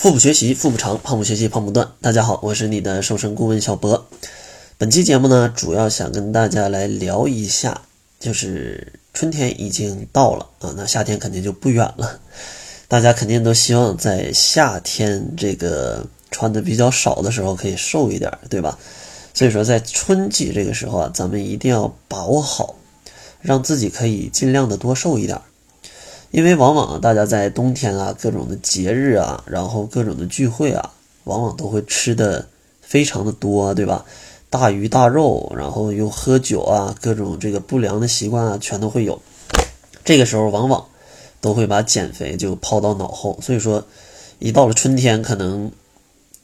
腹部学习，腹部长；胖不学习，胖不断。大家好，我是你的瘦身顾问小博。本期节目呢，主要想跟大家来聊一下，就是春天已经到了啊，那夏天肯定就不远了。大家肯定都希望在夏天这个穿的比较少的时候可以瘦一点，对吧？所以说，在春季这个时候啊，咱们一定要把握好，让自己可以尽量的多瘦一点。因为往往大家在冬天啊，各种的节日啊，然后各种的聚会啊，往往都会吃的非常的多，对吧？大鱼大肉，然后又喝酒啊，各种这个不良的习惯啊，全都会有。这个时候往往都会把减肥就抛到脑后，所以说一到了春天，可能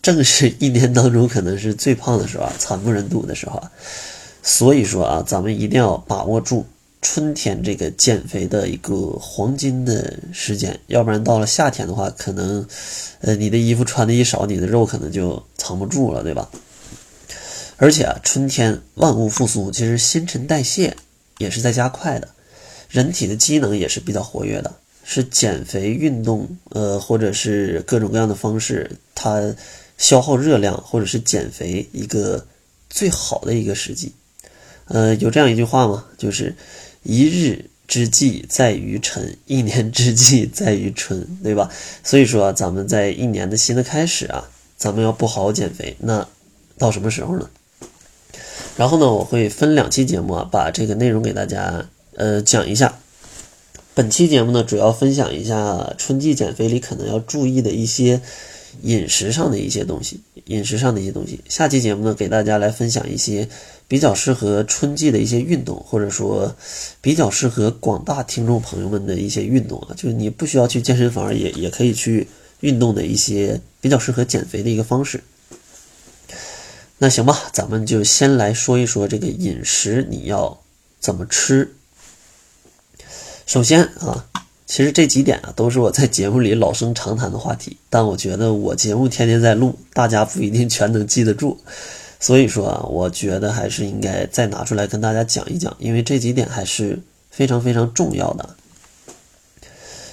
正是一年当中可能是最胖的时候啊，惨不忍睹的时候啊。所以说啊，咱们一定要把握住。春天这个减肥的一个黄金的时间，要不然到了夏天的话，可能，呃，你的衣服穿的一少，你的肉可能就藏不住了，对吧？而且啊，春天万物复苏，其实新陈代谢也是在加快的，人体的机能也是比较活跃的，是减肥运动，呃，或者是各种各样的方式，它消耗热量或者是减肥一个最好的一个时机。呃，有这样一句话吗？就是。一日之计在于晨，一年之计在于春，对吧？所以说，咱们在一年的新的开始啊，咱们要不好好减肥，那到什么时候呢？然后呢，我会分两期节目啊，把这个内容给大家呃讲一下。本期节目呢，主要分享一下春季减肥里可能要注意的一些饮食上的一些东西，饮食上的一些东西。下期节目呢，给大家来分享一些。比较适合春季的一些运动，或者说比较适合广大听众朋友们的一些运动啊，就是你不需要去健身房也也可以去运动的一些比较适合减肥的一个方式。那行吧，咱们就先来说一说这个饮食你要怎么吃。首先啊，其实这几点啊都是我在节目里老生常谈的话题，但我觉得我节目天天在录，大家不一定全能记得住。所以说啊，我觉得还是应该再拿出来跟大家讲一讲，因为这几点还是非常非常重要的。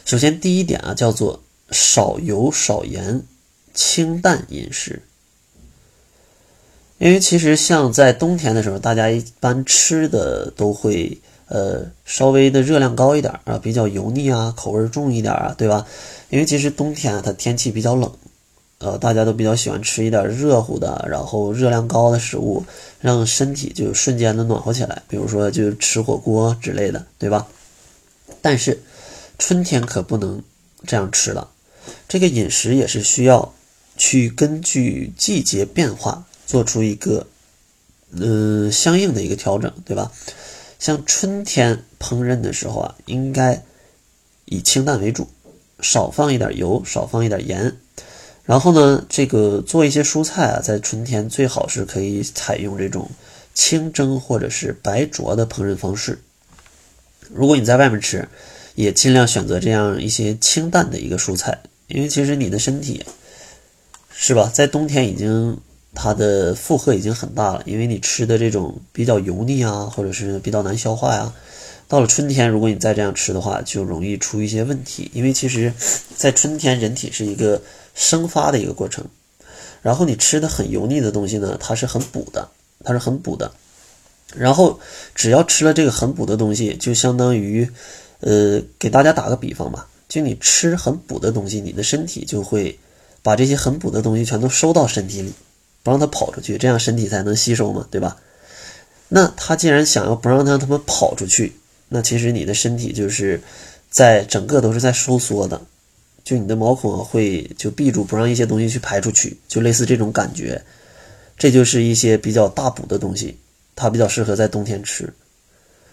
首先，第一点啊，叫做少油少盐，清淡饮食。因为其实像在冬天的时候，大家一般吃的都会呃稍微的热量高一点啊，比较油腻啊，口味重一点啊，对吧？因为其实冬天啊它天气比较冷。呃，大家都比较喜欢吃一点热乎的，然后热量高的食物，让身体就瞬间的暖和起来。比如说，就吃火锅之类的，对吧？但是春天可不能这样吃了，这个饮食也是需要去根据季节变化做出一个嗯相应的一个调整，对吧？像春天烹饪的时候啊，应该以清淡为主，少放一点油，少放一点盐。然后呢，这个做一些蔬菜啊，在春天最好是可以采用这种清蒸或者是白灼的烹饪方式。如果你在外面吃，也尽量选择这样一些清淡的一个蔬菜，因为其实你的身体是吧，在冬天已经它的负荷已经很大了，因为你吃的这种比较油腻啊，或者是比较难消化呀。到了春天，如果你再这样吃的话，就容易出一些问题，因为其实，在春天人体是一个。生发的一个过程，然后你吃的很油腻的东西呢，它是很补的，它是很补的。然后只要吃了这个很补的东西，就相当于，呃，给大家打个比方吧，就你吃很补的东西，你的身体就会把这些很补的东西全都收到身体里，不让它跑出去，这样身体才能吸收嘛，对吧？那他既然想要不让让他们跑出去，那其实你的身体就是在整个都是在收缩的。就你的毛孔会就闭住，不让一些东西去排出去，就类似这种感觉。这就是一些比较大补的东西，它比较适合在冬天吃。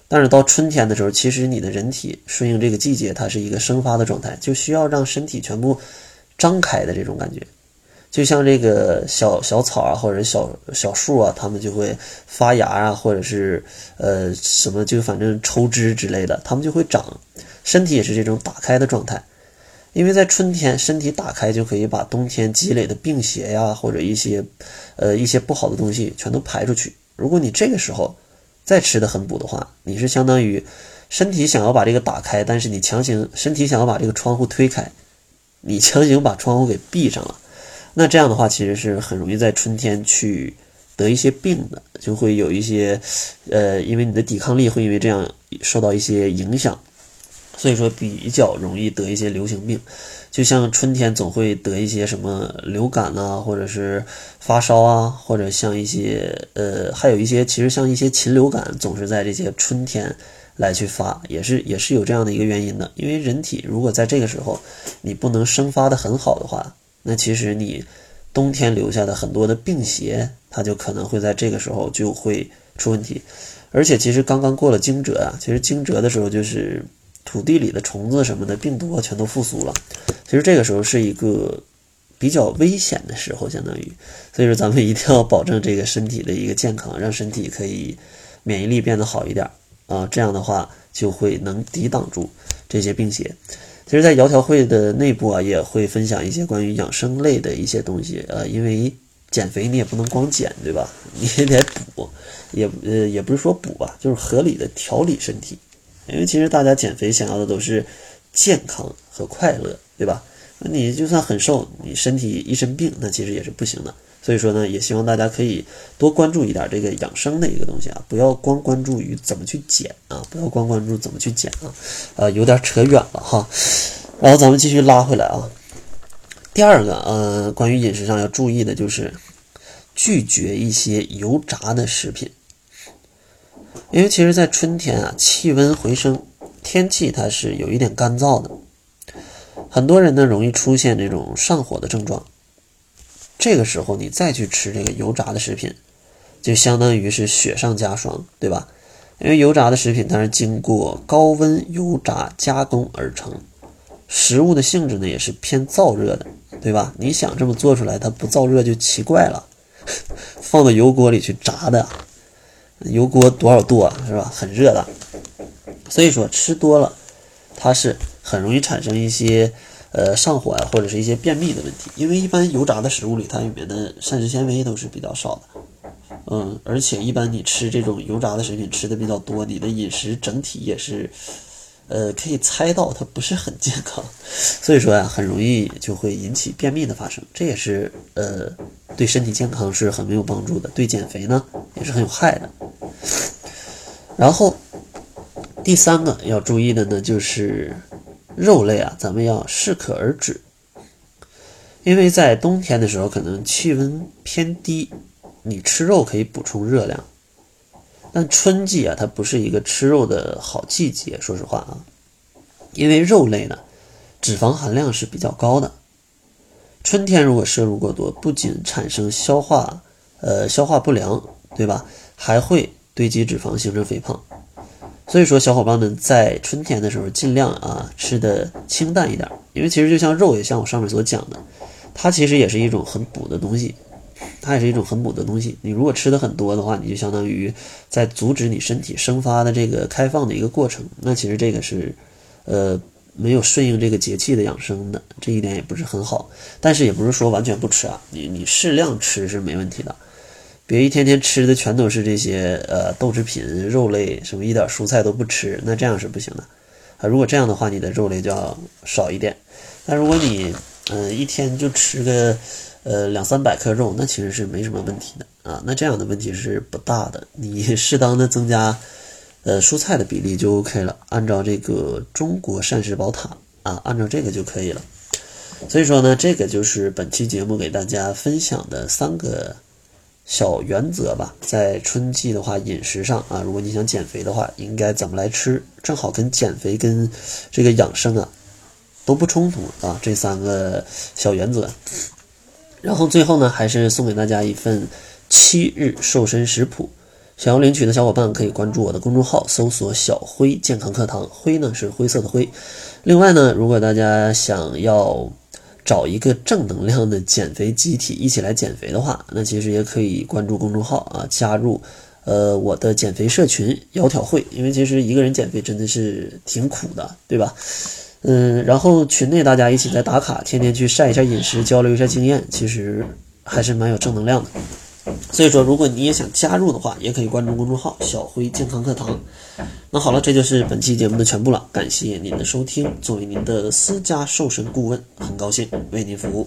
但是到春天的时候，其实你的人体顺应这个季节，它是一个生发的状态，就需要让身体全部张开的这种感觉。就像这个小小草啊，或者小小树啊，它们就会发芽啊，或者是呃什么，就反正抽枝之类的，它们就会长。身体也是这种打开的状态。因为在春天，身体打开就可以把冬天积累的病邪呀，或者一些，呃，一些不好的东西全都排出去。如果你这个时候再吃的很补的话，你是相当于身体想要把这个打开，但是你强行身体想要把这个窗户推开，你强行把窗户给闭上了，那这样的话，其实是很容易在春天去得一些病的，就会有一些，呃，因为你的抵抗力会因为这样受到一些影响，所以说比较容易得一些流行病。就像春天总会得一些什么流感啊，或者是发烧啊，或者像一些呃，还有一些其实像一些禽流感，总是在这些春天来去发，也是也是有这样的一个原因的。因为人体如果在这个时候你不能生发的很好的话，那其实你冬天留下的很多的病邪，它就可能会在这个时候就会出问题。而且其实刚刚过了惊蛰啊，其实惊蛰的时候就是土地里的虫子什么的病毒啊全都复苏了。其实这个时候是一个比较危险的时候，相当于，所以说咱们一定要保证这个身体的一个健康，让身体可以免疫力变得好一点啊，这样的话就会能抵挡住这些病邪。其实，在窈窕会的内部啊，也会分享一些关于养生类的一些东西，呃，因为减肥你也不能光减，对吧？你也得补，也呃也不是说补吧，就是合理的调理身体，因为其实大家减肥想要的都是健康和快乐。对吧？你就算很瘦，你身体一身病，那其实也是不行的。所以说呢，也希望大家可以多关注一点这个养生的一个东西啊，不要光关注于怎么去减啊，不要光关注怎么去减啊，呃，有点扯远了哈。然后咱们继续拉回来啊。第二个，呃，关于饮食上要注意的就是拒绝一些油炸的食品，因为其实，在春天啊，气温回升，天气它是有一点干燥的。很多人呢容易出现这种上火的症状，这个时候你再去吃这个油炸的食品，就相当于是雪上加霜，对吧？因为油炸的食品它是经过高温油炸加工而成，食物的性质呢也是偏燥热的，对吧？你想这么做出来，它不燥热就奇怪了。放到油锅里去炸的，油锅多少度啊？是吧？很热的，所以说吃多了，它是。很容易产生一些，呃，上火啊，或者是一些便秘的问题。因为一般油炸的食物里，它里面的膳食纤维都是比较少的，嗯，而且一般你吃这种油炸的食品吃的比较多，你的饮食整体也是，呃，可以猜到它不是很健康，所以说呀，很容易就会引起便秘的发生，这也是呃，对身体健康是很没有帮助的，对减肥呢也是很有害的。然后第三个要注意的呢，就是。肉类啊，咱们要适可而止，因为在冬天的时候，可能气温偏低，你吃肉可以补充热量。但春季啊，它不是一个吃肉的好季节，说实话啊，因为肉类呢，脂肪含量是比较高的。春天如果摄入过多，不仅产生消化呃消化不良，对吧？还会堆积脂肪，形成肥胖。所以说，小伙伴们在春天的时候尽量啊吃的清淡一点，因为其实就像肉，也像我上面所讲的，它其实也是一种很补的东西，它也是一种很补的东西。你如果吃的很多的话，你就相当于在阻止你身体生发的这个开放的一个过程，那其实这个是，呃，没有顺应这个节气的养生的，这一点也不是很好。但是也不是说完全不吃啊，你你适量吃是没问题的。别一天天吃的全都是这些呃豆制品、肉类，什么一点蔬菜都不吃，那这样是不行的啊。如果这样的话，你的肉类就要少一点。那如果你嗯一天就吃个呃两三百克肉，那其实是没什么问题的啊。那这样的问题是不大的，你适当的增加呃蔬菜的比例就 OK 了。按照这个中国膳食宝塔啊，按照这个就可以了。所以说呢，这个就是本期节目给大家分享的三个。小原则吧，在春季的话，饮食上啊，如果你想减肥的话，应该怎么来吃？正好跟减肥跟这个养生啊都不冲突啊，这三个小原则。然后最后呢，还是送给大家一份七日瘦身食谱，想要领取的小伙伴可以关注我的公众号，搜索“小辉健康课堂”，辉呢是灰色的灰。另外呢，如果大家想要。找一个正能量的减肥集体一起来减肥的话，那其实也可以关注公众号啊，加入呃我的减肥社群“窈窕会”，因为其实一个人减肥真的是挺苦的，对吧？嗯，然后群内大家一起在打卡，天天去晒一下饮食，交流一下经验，其实还是蛮有正能量的。所以说，如果你也想加入的话，也可以关注公众号“小辉健康课堂”。那好了，这就是本期节目的全部了。感谢您的收听，作为您的私家瘦身顾问，很高兴为您服务。